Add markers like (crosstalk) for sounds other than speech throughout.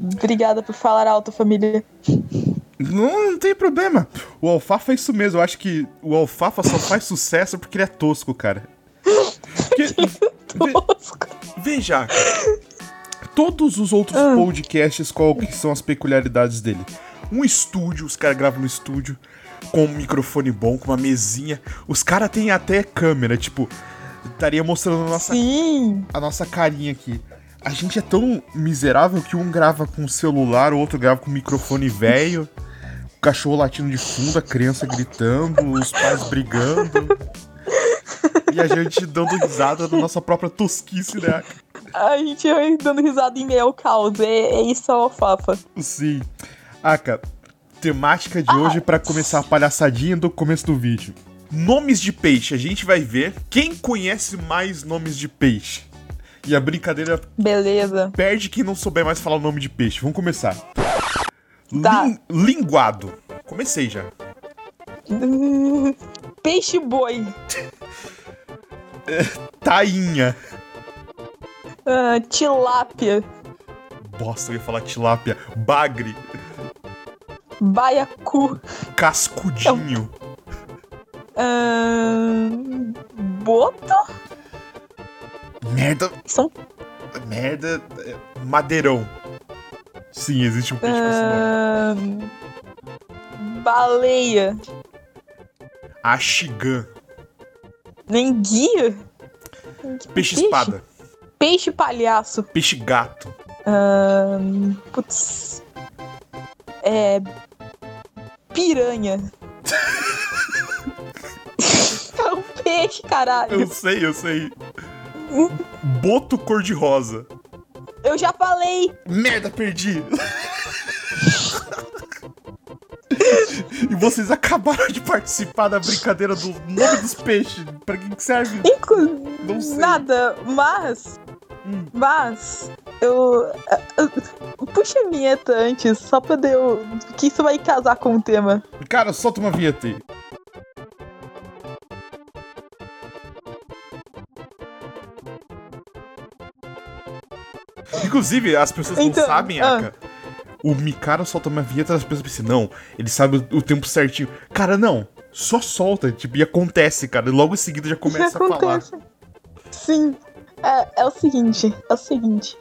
Obrigada por falar alto, família. Não, não tem problema. O Alfafa é isso mesmo. Eu acho que o Alfafa só faz sucesso porque ele é tosco, cara. Porque, (laughs) Tosco. veja, todos os outros Ah. podcasts, qual que são as peculiaridades dele? Um estúdio, os caras gravam no estúdio, com um microfone bom, com uma mesinha. Os caras têm até câmera, tipo, estaria mostrando a nossa Sim. a nossa carinha aqui. A gente é tão miserável que um grava com celular, o outro grava com microfone velho, o cachorro latindo de fundo, a criança gritando, os pais brigando. E a gente dando risada da nossa própria tosquice, né? A gente vai dando risada em meio ao caos. É, é isso, Alfafa. Sim. Aka, temática de hoje pra começar a palhaçadinha do começo do vídeo. Nomes de peixe. A gente vai ver quem conhece mais nomes de peixe. E a brincadeira Beleza. perde quem não souber mais falar o nome de peixe. Vamos começar. Tá. Lin- linguado. Comecei já. (laughs) Peixe boi. (laughs) Tainha. Ah, tilápia. Bosta, eu ia falar tilápia. Bagre. Baiacu. Cascudinho. Ah, boto. Merda. São. Merda. é, Madeirão. Sim, existe um peixe com esse nome. Baleia. Axigã. Nenguia. Peixe espada. Peixe palhaço. Peixe gato. Ah, putz. É. Piranha. (laughs) é um peixe, caralho. Eu sei, eu sei. Boto cor-de-rosa. Eu já falei. Merda, perdi. e vocês acabaram de participar da brincadeira do nome dos peixes. Pra que que serve? Inclu- Não sei. Nada, mas. Hum. Mas. Eu. eu- Puxa a vinheta antes, só pra eu. Que isso vai casar com o tema. Cara, solta uma vinheta aí. Inclusive, as pessoas Então, não sabem, ah. Aka. O Mikaro solta uma vinheta as pessoas pensam, não, ele sabe o, o tempo certinho. Cara, não. Só solta, tipo, e acontece, cara. E logo em seguida já começa a falar. Sim. É, é o seguinte, é o seguinte.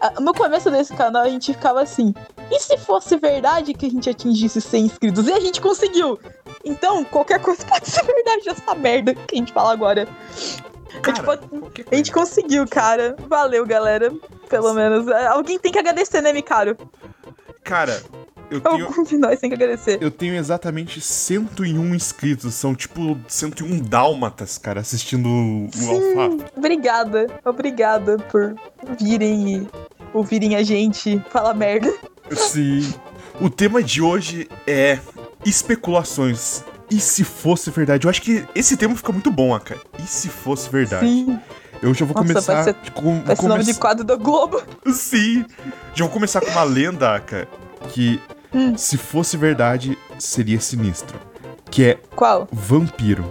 Ah, No começo desse canal a gente ficava assim. E se fosse verdade que a gente atingisse 100 inscritos? E a gente conseguiu! Então, qualquer coisa (laughs) pode ser verdade essa merda que a gente fala agora. A gente, Cara, pode- a gente conseguiu, cara. Valeu, galera. Pelo menos. É, Alguém tem que agradecer, né, Mikaro? Cara, eu tenho, Algum de nós tem que agradecer. eu tenho exatamente 101 inscritos. São tipo 101 dálmatas, cara, assistindo o Sim. Alfafa. Obrigada. Obrigada por virem e ouvirem a gente falar merda. Sim. O tema de hoje é especulações. E se fosse verdade? Eu acho que esse tema fica muito bom, Aka. E se fosse verdade? Sim. Eu já vou Nossa, começar. vai ser- com, Vai ser nome de come- quadro da Globo. Sim. Já vou começar com uma lenda, Aka, que Hum. se fosse verdade, seria sinistro. Que é Qual? vampiro.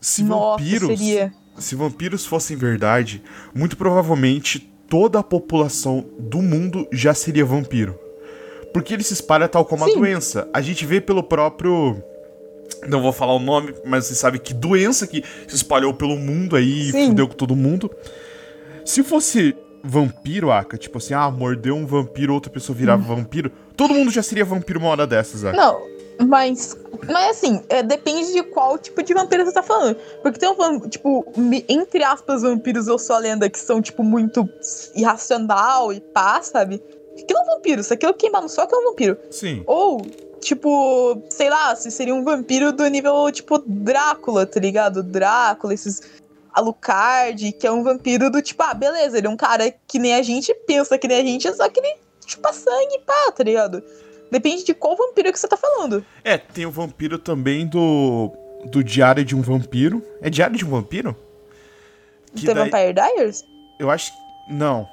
Se Nossa, vampiros. seria. Se vampiros fossem verdade, muito provavelmente toda a população do mundo já seria vampiro. Porque ele se espalha tal como a Sim. doença. A gente vê pelo próprio. Não vou falar o nome, mas você sabe que doença que se espalhou pelo mundo aí e Sim. fudeu com todo mundo. Se fosse vampiro, Aka, tipo assim, ah, mordeu um vampiro, outra pessoa virava vampiro, todo mundo já seria vampiro uma hora dessas, Aka. Não, mas. Mas assim, é, depende de qual tipo de vampiro você tá falando. Porque tem um vampiro, tipo, entre aspas, vampiros eu sou a lenda, que são, tipo, muito irracional e pá, sabe? Não é um vampiro, isso aqui é o queimar no sol que é um vampiro. Sim. Ou, tipo, sei lá, se seria um vampiro do nível, tipo, Drácula, tá ligado? Drácula, esses. Alucard, que é um vampiro do tipo, ah, beleza, ele é um cara que nem a gente, pensa que nem a gente, só que ele chupa sangue pá, tá ligado? Depende de qual vampiro que você tá falando. É, tem o vampiro também do. Do Diário de um Vampiro. É Diário de um Vampiro? Que The daí- Vampire Diaries? Eu acho que. Não.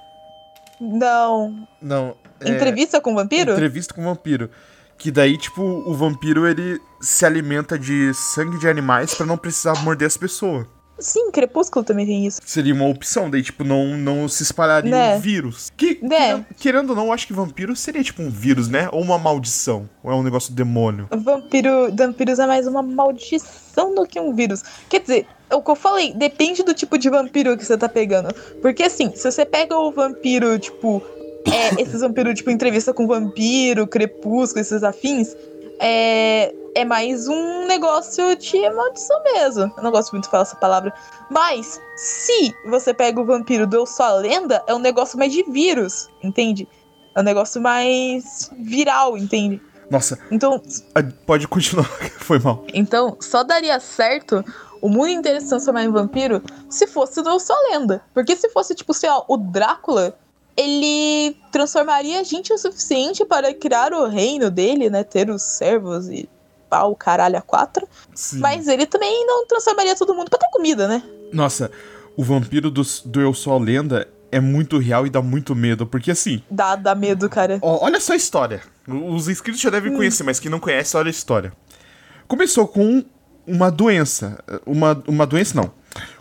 Não. Não. é Entrevista com vampiro? Entrevista com vampiro. Que daí, tipo, o vampiro ele se alimenta de sangue de animais pra não precisar morder as pessoas. Sim, Crepúsculo também tem isso. Seria uma opção, daí, tipo, não, não se espalharia Né. um vírus. Que, Né. querendo, querendo ou não, eu acho que vampiro seria tipo um vírus, né? Ou uma maldição. Ou é um negócio demônio. Vampiro, vampiros é mais uma maldição do que um vírus. Quer dizer, é o que eu falei, depende do tipo de vampiro que você tá pegando. Porque assim, se você pega o vampiro, tipo, é, esses vampiros, tipo, entrevista com vampiro, crepúsculo, esses afins, é, é mais um negócio de maldição mesmo. Eu não gosto muito de falar essa palavra. Mas, se você pega o vampiro do Eu Sou a Lenda, é um negócio mais de vírus, entende? É um negócio mais viral, entende? Nossa, Então, pode continuar. (laughs) Foi mal. então, só daria certo o mundo inteiro se transformar em vampiro se fosse do Eu Sou a Lenda. Porque se fosse, tipo, sei lá, o Drácula, ele transformaria gente o suficiente para criar o reino dele, né? Ter os servos e pau, caralho, a quatro. Sim. Mas ele também não transformaria todo mundo pra ter comida, né? Nossa, o vampiro do, do Eu Sou a Lenda é muito real e dá muito medo. Porque assim, Dá, dá medo, cara. ó, olha só a história. Os inscritos já devem conhecer, mas quem não conhece, olha a história. Começou com uma doença. Uma, uma doença, não.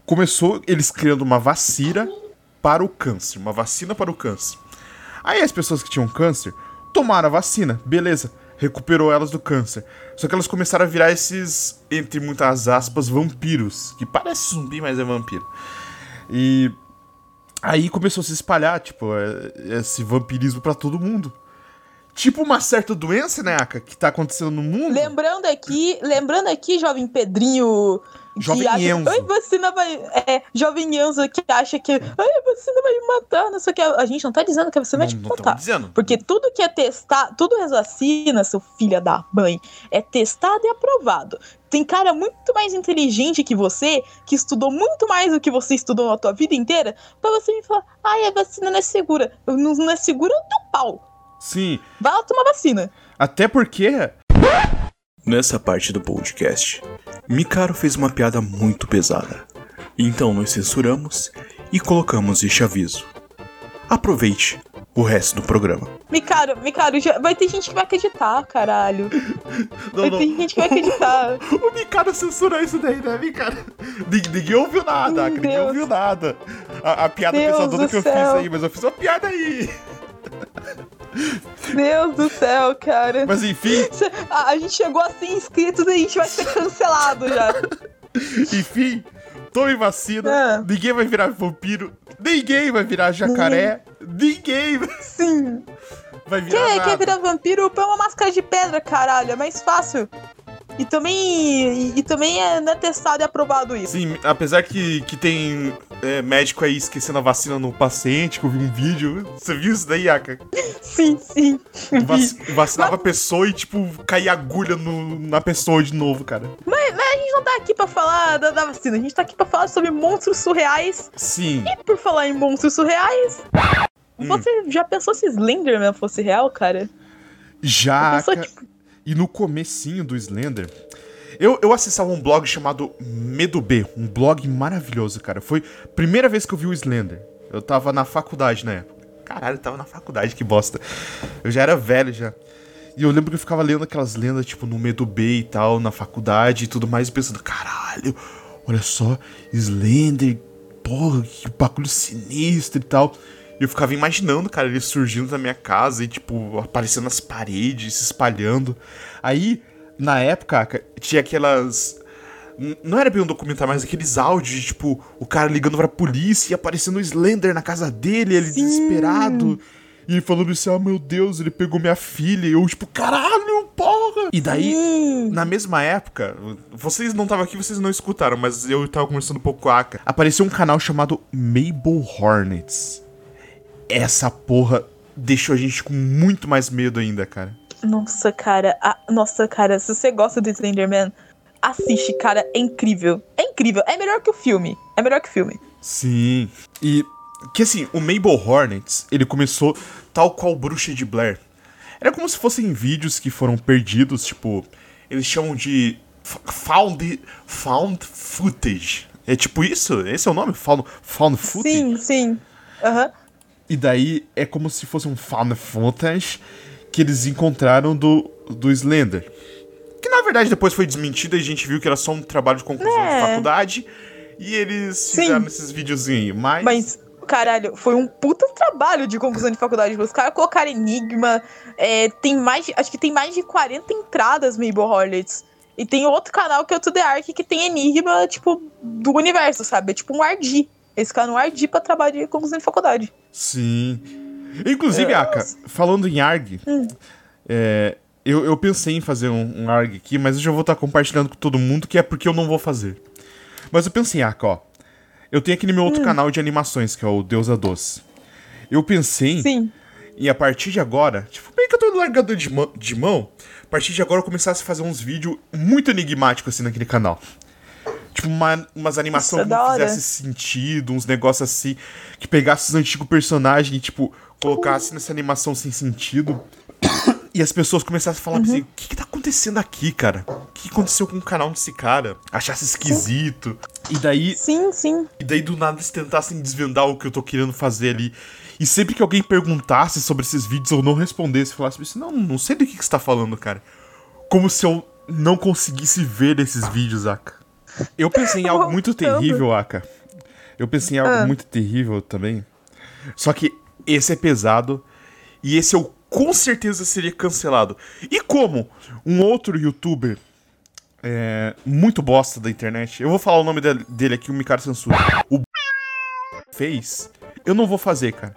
Começou eles criando uma vacina para o câncer. Uma vacina para o câncer. Aí as pessoas que tinham câncer tomaram a vacina, beleza. Recuperou elas do câncer. Só que elas começaram a virar esses, entre muitas aspas, vampiros. Que parece zumbi, mas é vampiro. E aí começou a se espalhar, tipo, é- esse vampirismo pra todo mundo. Tipo uma certa doença, né, Aka, que tá acontecendo no mundo. Lembrando aqui, lembrando aqui, jovem Pedrinho. Jovem acha, Enzo. Ai, vacina vai. É, jovem Enzo que acha que. Ai, a vacina vai me matar. Não sei o que. A gente não tá dizendo que a vacina Não, vai te matar. dizendo. Porque tudo que é testar, tudo as vacinas, seu filho da mãe, é testado e aprovado. Tem cara muito mais inteligente que você, que estudou muito mais do que você estudou na tua vida inteira, pra você me falar, ai, a vacina não é segura. Não, não é segura o teu pau. Sim, Vai lá tomar vacina. até porque Nessa parte do podcast, Mikaro fez uma piada muito pesada. Então nós censuramos e colocamos este aviso. Aproveite o resto do programa. Micaro, Micaro, já- vai ter gente que vai acreditar, caralho. (laughs) Não, vai não. ter gente que vai acreditar. (laughs) O Mikado censurou isso daí, né, Mikado? Ninguém, ninguém ouviu nada, ninguém ouviu nada. A, a piada Deus pesadona do que eu céu. fiz aí, mas eu fiz uma piada aí. Deus do céu, cara. Mas enfim, A, a gente chegou a 100 inscritos e a gente vai ser cancelado já. (laughs) enfim, tome vacina, Ah. ninguém vai virar vampiro, ninguém vai virar jacaré, ninguém Sim. (laughs) vai virar Quer, nada. quer virar vampiro? Põe uma máscara de pedra, caralho. É mais fácil. E também, e, e também é, não é testado e aprovado isso. Sim, apesar que, que tem é, médico aí esquecendo a vacina no paciente, que eu vi um vídeo. Você viu isso daí, Aka? Sim, sim. Vac- vacinava a pessoa e, tipo, caía agulha no- na pessoa de novo, cara. Mas, mas a gente não tá aqui pra falar da, da vacina. A gente tá aqui pra falar sobre monstros surreais. Sim. E por falar em monstros surreais... Hum. Você já pensou se Slenderman fosse real, cara? Já. Pensou, tipo, E no comecinho do Slender, eu, eu acessava um blog chamado Medo B, um blog maravilhoso, cara. Foi a primeira vez que eu vi o Slender. Eu tava na faculdade na época. Caralho, eu tava na faculdade, que bosta. Eu já era velho já. E eu lembro que eu ficava lendo aquelas lendas, tipo, no Medo B e tal, na faculdade e tudo mais, pensando, caralho, olha só, Slender, porra, que bagulho sinistro e tal. E eu ficava imaginando, cara, ele surgindo na minha casa e, tipo, aparecendo nas paredes, se espalhando. Aí, na época, ca- tinha aquelas. Não era bem um documentário, mas aqueles áudios de, tipo, o cara ligando pra polícia e aparecendo o Slender na casa dele, ele Sim. desesperado. E falando assim, ah, meu Deus, ele pegou minha filha. E eu, tipo, caralho, porra! E daí, hum, na mesma época, vocês não estavam aqui, vocês não escutaram, mas eu tava conversando um pouco com a Aka. Apareceu um canal chamado Mabel Hornets. Essa porra deixou a gente com muito mais medo ainda, cara. Nossa, cara. a- nossa, cara, se você gosta do Slenderman, assiste, cara. É incrível. É incrível. É melhor que o filme. É melhor que o filme. Sim. E que assim, o Mabel Hornets, ele começou tal qual Bruxa de Blair. Era como se fossem vídeos que foram perdidos, tipo, eles chamam de found found footage. É tipo isso? Esse é o nome? Found, found footage? Sim, sim. Aham. E daí é como se fosse um found footage que eles encontraram do, do Slender. Que na verdade depois foi desmentido e a gente viu que era só um trabalho de conclusão de É. faculdade. E eles Sim. fizeram esses videozinhos aí. Mas. Mas, caralho, foi um puta trabalho de conclusão de faculdade. Os caras colocaram enigma. é, tem mais. de- Acho que tem mais de 40 entradas Mabel Hornets. E tem outro canal que é o To The Ark que tem enigma, tipo, do universo, sabe? É tipo um Ardi. Esse cara é um Ardi pra trabalho de conclusão de faculdade. Sim. Inclusive, É. Aka, falando em ARG, Hum. é, eu, eu pensei em fazer um, um ARG aqui, mas eu já vou estar compartilhando com todo mundo, que é porque eu não vou fazer. Mas eu pensei, Aka, ó. Eu tenho aquele meu Hum. outro canal de animações, que é o Deusa Doce. Eu pensei Sim. em, a partir de agora, tipo, bem que eu tô no largador de, mão- de mão, a partir de agora eu começasse a fazer uns vídeos muito enigmáticos assim naquele canal. Tipo, uma, umas animações que é não hora. fizesse sentido, uns negócios assim, que pegasse os antigos personagens e, tipo, colocasse nessa animação sem sentido. E as pessoas começassem a falar assim, o que, que tá acontecendo aqui, cara? O que aconteceu com o canal desse cara? Achasse esquisito. E daí, Sim, sim. e daí do nada eles tentassem desvendar o que eu tô querendo fazer ali. E sempre que alguém perguntasse sobre esses vídeos eu não respondesse, falasse assim, não, não sei do que, que você tá falando, cara. Como se eu não conseguisse ver esses vídeos, Aka. Eu pensei em algo muito terrível, Aka. Eu pensei em algo Ah. muito terrível também. Só que esse é pesado. E esse eu com certeza seria cancelado. E como um outro youtuber é, muito bosta da internet, eu vou falar o nome dele, dele aqui, o Mikaro Censura. O fez, eu não vou fazer, cara.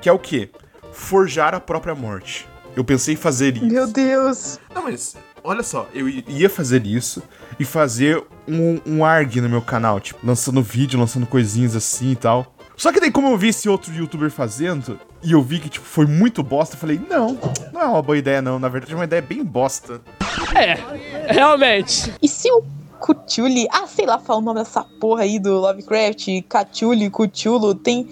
Que é o quê? Forjar a própria morte. Eu pensei em fazer isso. Meu Deus. Não, mas olha só, eu ia fazer isso e fazer um, um ARG no meu canal, tipo, lançando vídeo, lançando coisinhas assim e tal. Só que daí, como eu vi esse outro youtuber fazendo, e eu vi que, tipo, foi muito bosta, eu falei, não, não é uma boa ideia, não. Na verdade, é uma ideia bem bosta. Realmente. E se o Cthulhu, ah, sei lá, fala o nome dessa porra aí do Lovecraft, Cthulhu, Cthulhu, tem,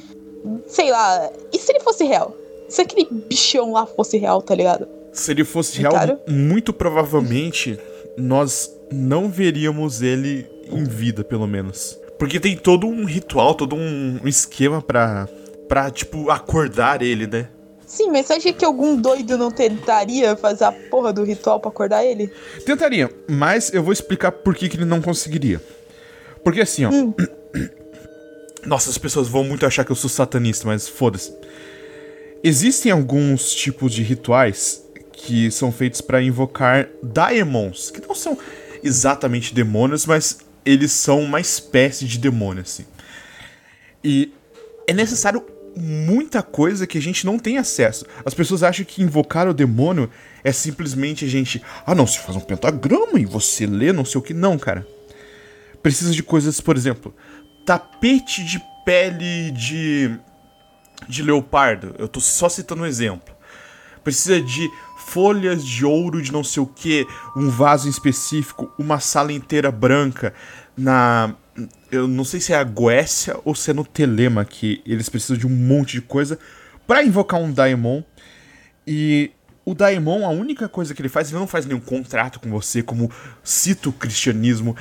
sei lá, e se ele fosse real? Se aquele bichão lá fosse real, tá ligado? Se ele fosse real, cara? muito provavelmente nós não veríamos ele em vida, pelo menos. Porque tem todo um ritual, todo um um esquema pra, pra tipo, acordar ele, né? Sim, mas você acha que algum doido não tentaria fazer a porra do ritual pra acordar ele? Tentaria, mas eu vou explicar por que, que ele não conseguiria. Porque assim, ó. Hum. (clears throat) Nossa, as pessoas vão muito achar que eu sou satanista, mas foda-se. Existem alguns tipos de rituais que são feitos pra invocar daemons, que não são exatamente demônios, mas eles são uma espécie de demônio, assim. E é necessário muita coisa que a gente não tem acesso. As pessoas acham que invocar o demônio é simplesmente a gente. Ah, não, você faz um pentagrama e você lê não sei o que. Não, cara. Precisa de coisas, por exemplo, tapete de pele de. de leopardo. Eu tô só citando um exemplo. Precisa de folhas de ouro de não sei o que, um vaso em específico, uma sala inteira branca. Na. Eu não sei se é a Goécia ou se é no Telema que eles precisam de um monte de coisa pra invocar um Daemon. E o Daemon, a única coisa que ele faz, ele não faz nenhum contrato com você, como cita o cristianismo.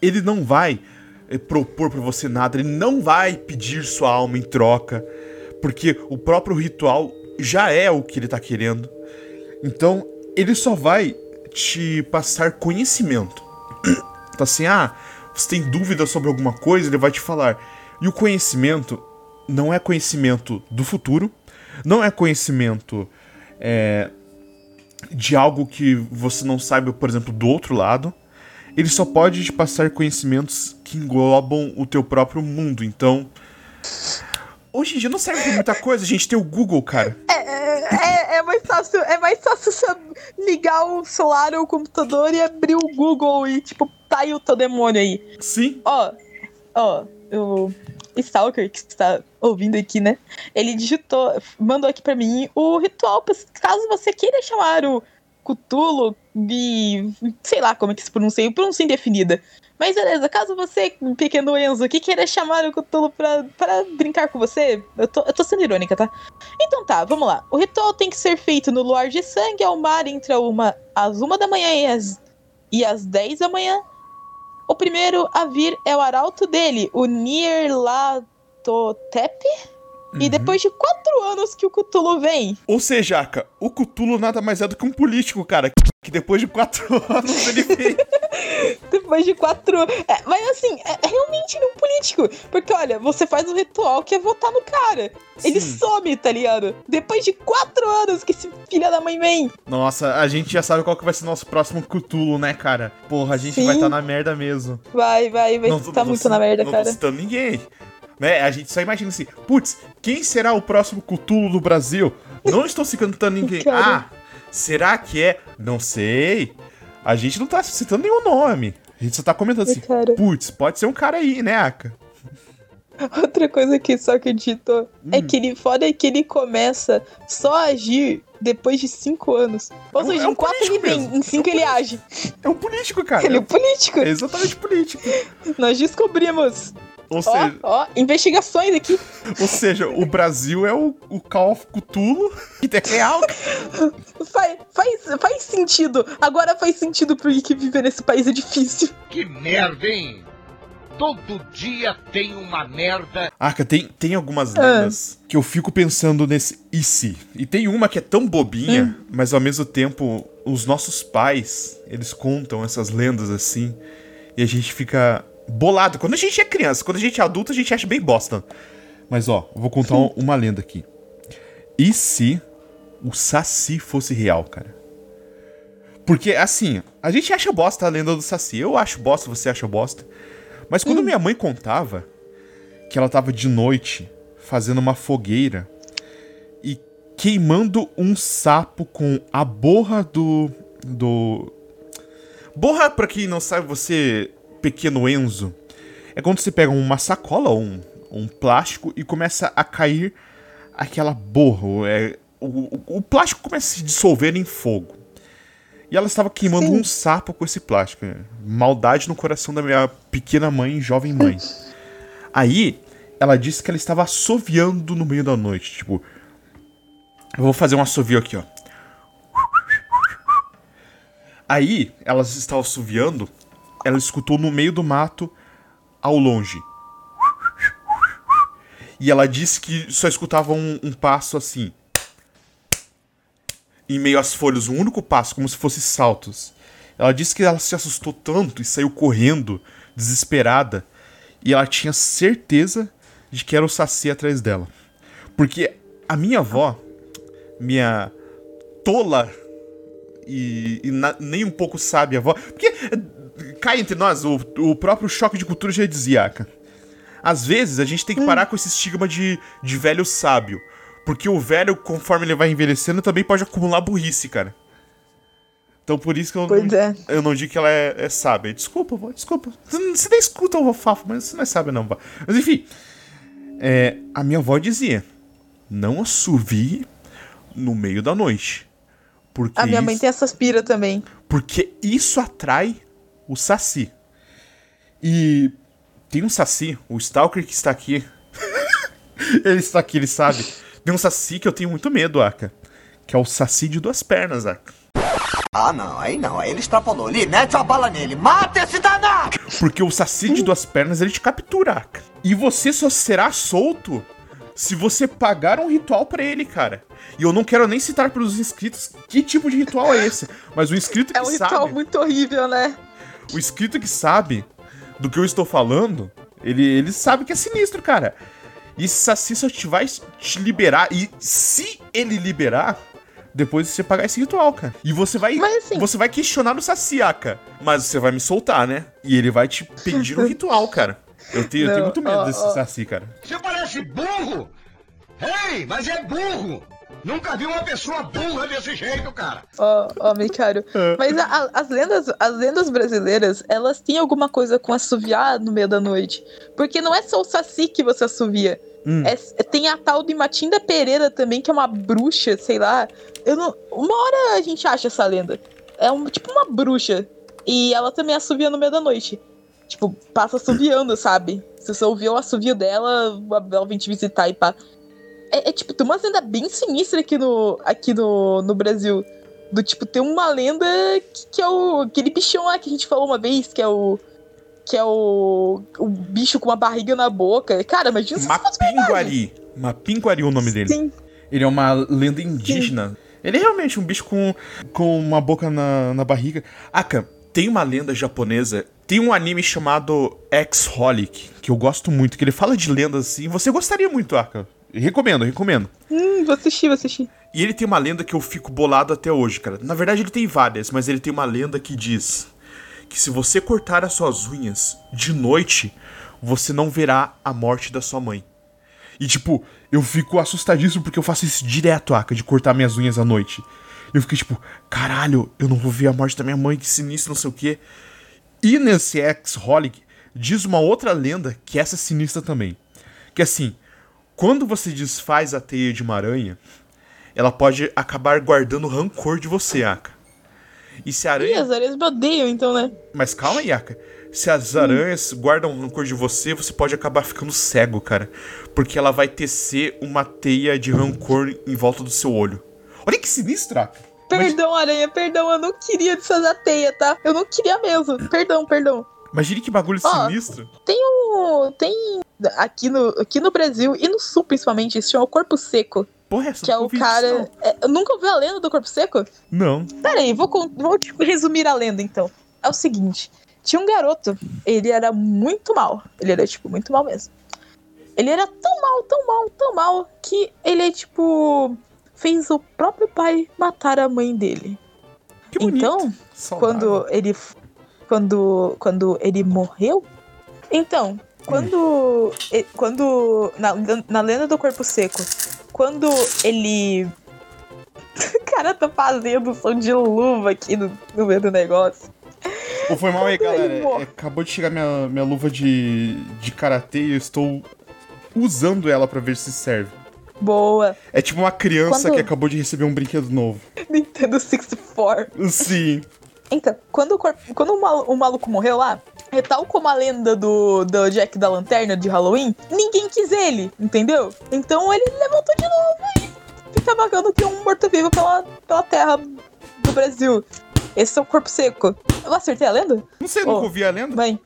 Ele não vai eh, propor pra você nada, ele não vai pedir sua alma em troca, porque o próprio ritual já é o que ele tá querendo. Então, ele só vai te passar conhecimento. Então, (clears throat) assim, ah, você tem dúvida sobre alguma coisa, ele vai te falar. E o conhecimento não é conhecimento do futuro, não é conhecimento é, de algo que você não saiba, por exemplo, do outro lado. Ele só pode te passar conhecimentos que englobam o teu próprio mundo. Então, hoje em dia não serve pra muita coisa. A gente tem o Google, cara. É, é mais fácil, é mais fácil você ligar o celular ou o computador e abrir o Google e, tipo, tá aí o teu demônio aí. Sim. Ó, ó, o Stalker que está ouvindo aqui, né? Ele digitou, mandou aqui pra mim o ritual, caso você queira chamar o Cthulhu de. sei lá como é que se pronuncia, pronúncia indefinida. Mas beleza, caso você, pequeno Enzo, que queira chamar o Cthulhu pra, pra brincar com você, eu tô, eu tô sendo irônica, tá? Então tá, vamos lá. O ritual tem que ser feito no luar de sangue ao mar entre uma, as uma da manhã e as, e as 10 da manhã. O primeiro a vir é o arauto dele, o Nirlatotep. E depois de quatro anos que o Cthulhu vem. Ou seja, Aka, o Cthulhu nada mais é do que um político, cara. Que depois de quatro (laughs) anos ele vem. (laughs) Depois de quatro anos. É, mas assim, é, é realmente não político. Porque, olha, você faz um ritual que é votar no cara. Ele Sim. some, tá ligado? Depois de quatro anos que esse filho da mãe vem. Nossa, a gente já sabe qual que vai ser o nosso próximo Cthulhu, né, cara? Porra, a gente Sim. vai estar na merda mesmo. Vai, vai, vai. Não tá tô- não muito tô- na merda, não cara. tô citando ninguém. Né? A gente só imagina assim, putz, quem será o próximo Cthulhu do Brasil? Não estou citando ninguém. (laughs) Cara. Ah, será que é? Não sei. A gente não tá citando nenhum nome. A gente só tá comentando assim, Cara. putz, pode ser um cara aí, né, Aka? (laughs) Outra coisa que só acredito é Hum. que ele foda é que ele começa só a agir depois de cinco anos. Ou É um- seja, é um em quatro ele vem, em cinco É um ele age. É um político, cara. Ele é um político. É exatamente político. (laughs) Nós descobrimos. Ou Ó, seja, ó, investigações aqui. ou seja, o Brasil é o, o Call of Cthulhu que é real. (laughs) Faz, faz, faz sentido. Agora faz sentido porque viver nesse país é difícil. Que merda, hein? Todo dia tem uma merda. Aka, tem, tem algumas Ah. lendas que eu fico pensando nesse e se. E tem uma que é tão bobinha, Hum. mas ao mesmo tempo, os nossos pais, eles contam essas lendas assim, e a gente fica bolado. Quando a gente é criança, quando a gente é adulto, a gente acha bem bosta. Mas ó, eu vou contar um- uma lenda aqui. E se o Saci fosse real, cara? Porque, assim, a gente acha bosta a lenda do Saci. Eu acho bosta, você acha bosta. Mas quando minha mãe contava que ela tava de noite fazendo uma fogueira e queimando um sapo com a borra do. do. Borra, pra quem não sabe, você, pequeno Enzo, é quando você pega uma sacola ou um, um plástico e começa a cair aquela borra. É, o, o- o plástico começa a se dissolver em fogo. E ela estava queimando Sim. um sapo com esse plástico. Maldade no coração da minha pequena mãe, jovem mãe. (laughs) Aí, ela disse que ela estava assoviando no meio da noite. Tipo, eu vou fazer um assovio aqui, ó. Aí, elas estavam assoviando, ela escutou no meio do mato, ao longe. E ela disse que só escutava um, um passo assim. Em meio às folhas, um único passo, como se fosse saltos. Ela disse que ela se assustou tanto e saiu correndo, desesperada. E ela tinha certeza de que era o Saci atrás dela. Porque a minha avó, minha tola e, e na- nem um pouco sábia avó. Porque, cá entre nós, o, o próprio choque de cultura já dizia, Aka. Às vezes a gente tem que parar com esse estigma de, de velho sábio. Porque o velho, conforme ele vai envelhecendo, também pode acumular burrice, cara. Então por isso que eu, Pois não, é. eu não digo que ela é, é sábia. Desculpa, vó, desculpa. Você nem escuta o Fafo, mas você não é sábia não, vó. Mas enfim, é, a minha avó dizia, não assovie no meio da noite. Porque A minha mãe isso- tem essas pira também. porque isso atrai o Saci. E tem um Saci, o Stalker que está aqui. (laughs) ele está aqui, ele sabe. Tem um Saci que eu tenho muito medo, Aka. Que é o Saci de duas pernas, Aka. Ah, não, aí não, aí ele extrapolou. Ele mete a bala nele, mata esse danado! Porque o Saci de duas pernas ele te captura, Aka. E você só será solto se você pagar um ritual pra ele, cara. E eu não quero nem citar pros inscritos que tipo de ritual é esse. Mas o inscrito que É um sabe. ritual muito horrível, né? O inscrito que sabe do que eu estou falando, ele, ele sabe que é sinistro, cara. E esse Saci só te vai te liberar. E se ele liberar, depois de você pagar esse ritual, cara. E você vai. Mas assim- Você vai questionar o Saci, Aka. Mas você vai me soltar, né? E ele vai te pedir um ritual, cara. Eu tenho, eu tenho Não, muito medo ó, desse ó. Saci, cara. Você parece burro! Ei, mas é burro! Nunca vi uma pessoa burra desse jeito, cara! Ó, ó, Micário. (laughs) Mas a- a- as, lendas, as lendas brasileiras, elas têm alguma coisa com assoviar no meio da noite. Porque não é só o Saci que você assovia. Hum. É- tem a tal de Matinda Pereira também, que é uma bruxa, sei lá. Eu não, uma hora a gente acha essa lenda. É um, tipo uma bruxa. E ela também assovia no meio da noite. Tipo, passa assoviando, sabe? Se você ouvir o assovio dela, ela vem te visitar e pá. É, é, tipo, tem uma lenda bem sinistra aqui no, aqui no, no Brasil. Do tipo, tem uma lenda que, que é o. aquele bichão lá que a gente falou uma vez, que é o. Que é o. O bicho com uma barriga na boca. Cara, imagina se. Mapinguari. Mapinguari é o nome dele. Sim. Ele é uma lenda indígena. Ele é realmente um bicho com, com uma boca na, na barriga. Aka, tem uma lenda japonesa Tem um anime chamado X-Holic, que eu gosto muito, que ele fala de lendas assim. Você gostaria muito, Aka. Recomendo, recomendo. Hum, vou assistir, vou assistir. E ele tem uma lenda que eu fico bolado até hoje, cara. Na verdade, ele tem várias, mas ele tem uma lenda que diz que se você cortar as suas unhas de noite, você não verá a morte da sua mãe. E tipo, eu fico assustadíssimo porque eu faço isso direto, Aka, de cortar minhas unhas à noite. Eu fiquei tipo, caralho, eu não vou ver a morte da minha mãe, que sinistro, não sei o quê. E nesse X-Holic diz uma outra lenda que essa é sinistra também. Que assim, quando você desfaz a teia de uma aranha, ela pode acabar guardando rancor de você, Aka. E se a Ih, aranha. as aranhas me odeiam, então, né? Mas calma aí, Aka. Se as aranhas guardam rancor de você, você pode acabar ficando cego, cara. Porque ela vai tecer uma teia de rancor em volta do seu olho. Olha que sinistro, Aka. Perdão, aranha, perdão, eu não queria desfazer a teia, tá? Eu não queria mesmo. Perdão, perdão. Imagine que bagulho sinistro. Tem um. Tem. Aqui no, aqui no Brasil e no sul, principalmente, se chama Corpo Seco. Porra, essa Que é o cara. É, nunca ouviu a lenda do Corpo Seco? Não. Pera aí, vou, vou tipo, resumir a lenda então. É o seguinte: tinha um garoto, ele era muito mal. Ele era, tipo, muito mal mesmo. Ele era tão mal, tão mal, tão mal, que ele, tipo, fez o próprio pai matar a mãe dele. Que bonito. Então, Saudável. quando ele quando quando ele morreu então quando quando na, na lenda do corpo seco quando ele o (laughs) cara tá fazendo som de luva aqui no, no meio do negócio Ô, foi mal aí, (laughs) ele galera. É, Acabou de chegar minha, minha luva de, de karatê e eu estou usando ela pra ver se serve. boa É tipo uma criança Quando- que acabou de receber um brinquedo novo. Nintendo 64 Sim. Então quando o, corpo, quando o, mal- o maluco morreu lá é tal como a lenda do, do Jack da Lanterna de Halloween, ninguém quis ele, entendeu? Então ele levantou de novo e fica vagando que um morto-vivo pela, pela terra do Brasil. Esse é o corpo seco. Eu acertei a lenda? Não sei, nunca ouvi a lenda. Bem,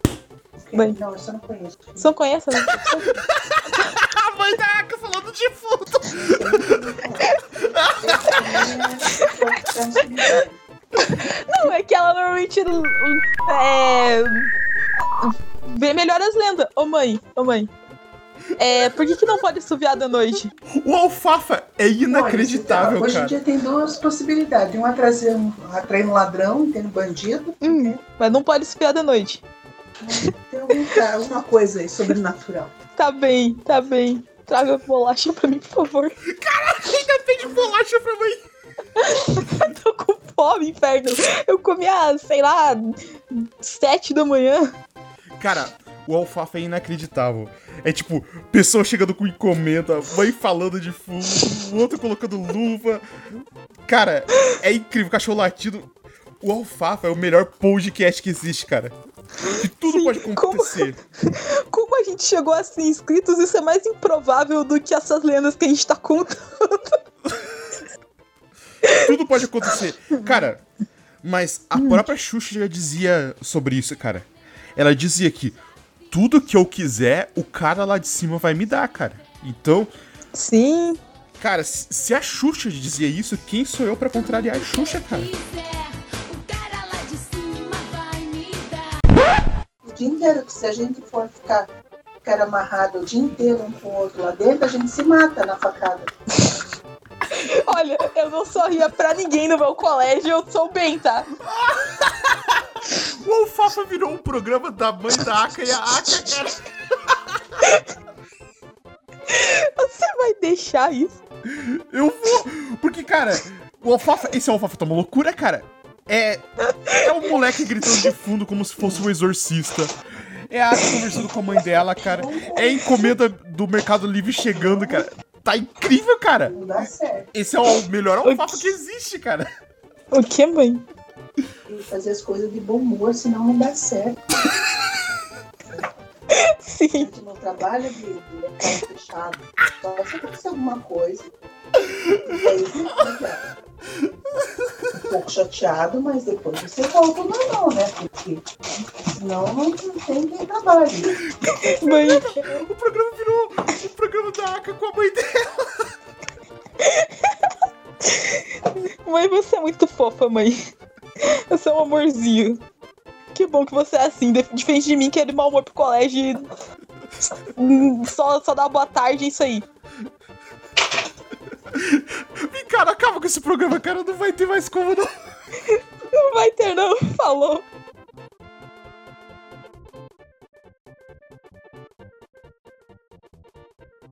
bem. Não, isso eu não conheço. Você não conhece seco? A mãe da Aka falando de fundo. (laughs) Não, é que ela normalmente é, vê melhor as lendas. Ô mãe, ô mãe. É, por que, que não pode assoviar da noite? O alfafa é inacreditável, Hoje em cara. dia tem duas possibilidades. Um atrair um, atrair um ladrão, tem um bandido. Hum, mas não pode assoviar da noite. Tem algum, ca- alguma coisa aí sobrenatural. Tá bem, tá bem. Traga bolacha pra mim, por favor. Ainda tem de bolacha pra mãe. (laughs) Tô com fome, inferno. Eu comi às, sei lá, sete da manhã. Cara, o alfafa é inacreditável. É tipo, pessoa chegando com encomenda, mãe falando de fundo, o outro colocando luva. Cara, é incrível, cachorro latido. O alfafa é o melhor podcast que existe, cara. Que tudo Sim, pode como- acontecer. (laughs) Como a gente chegou a 100 inscritos, isso é mais improvável do que essas lendas que a gente tá contando. Tudo pode acontecer. Cara, mas a própria Xuxa já dizia sobre isso, cara. Ela dizia que tudo que eu quiser, o cara lá de cima vai me dar, cara. Então, Sim. cara, se a Xuxa dizia isso, quem sou eu pra contrariar a Xuxa, cara? O cara lá de cima vai me dar. O dia inteiro, que se a gente for ficar, ficar amarrado o dia inteiro um com o outro lá dentro, a gente se mata na facada. Olha, eu não sorria pra ninguém no meu colégio, eu sou bem, tá? (laughs) O Alfafa virou um programa da mãe da Aka e a Aka, cara. (laughs) Você vai deixar isso? Eu vou. Porque, cara, o Alfafa. Esse Alfafa tá uma loucura, cara. É. É um moleque gritando de fundo como se fosse um exorcista. É a Aka conversando com a mãe dela, cara. É a encomenda do Mercado Livre chegando, cara. Tá incrível, cara. Não dá certo. Esse é o melhor Alfafa que existe, cara. O que, mãe? E fazer as coisas de bom humor, senão não dá certo. (laughs) A Sim. gente não trabalha de, local fechado. Só se acontecer alguma coisa. Fica um pouco chateado, mas depois você volta ao normal, né? Porque senão não tem quem trabalhe. Mãe, O programa virou o programa da Aka com a mãe dela. mãe, você é muito fofa, mãe. Você é um amorzinho. Que bom que você é assim, diferente de mim, que é de mau humor pro colégio. Só, só dá boa tarde, é isso aí. Cara, acaba com esse programa, cara. Não vai ter mais como não. Não vai ter, não. Falou.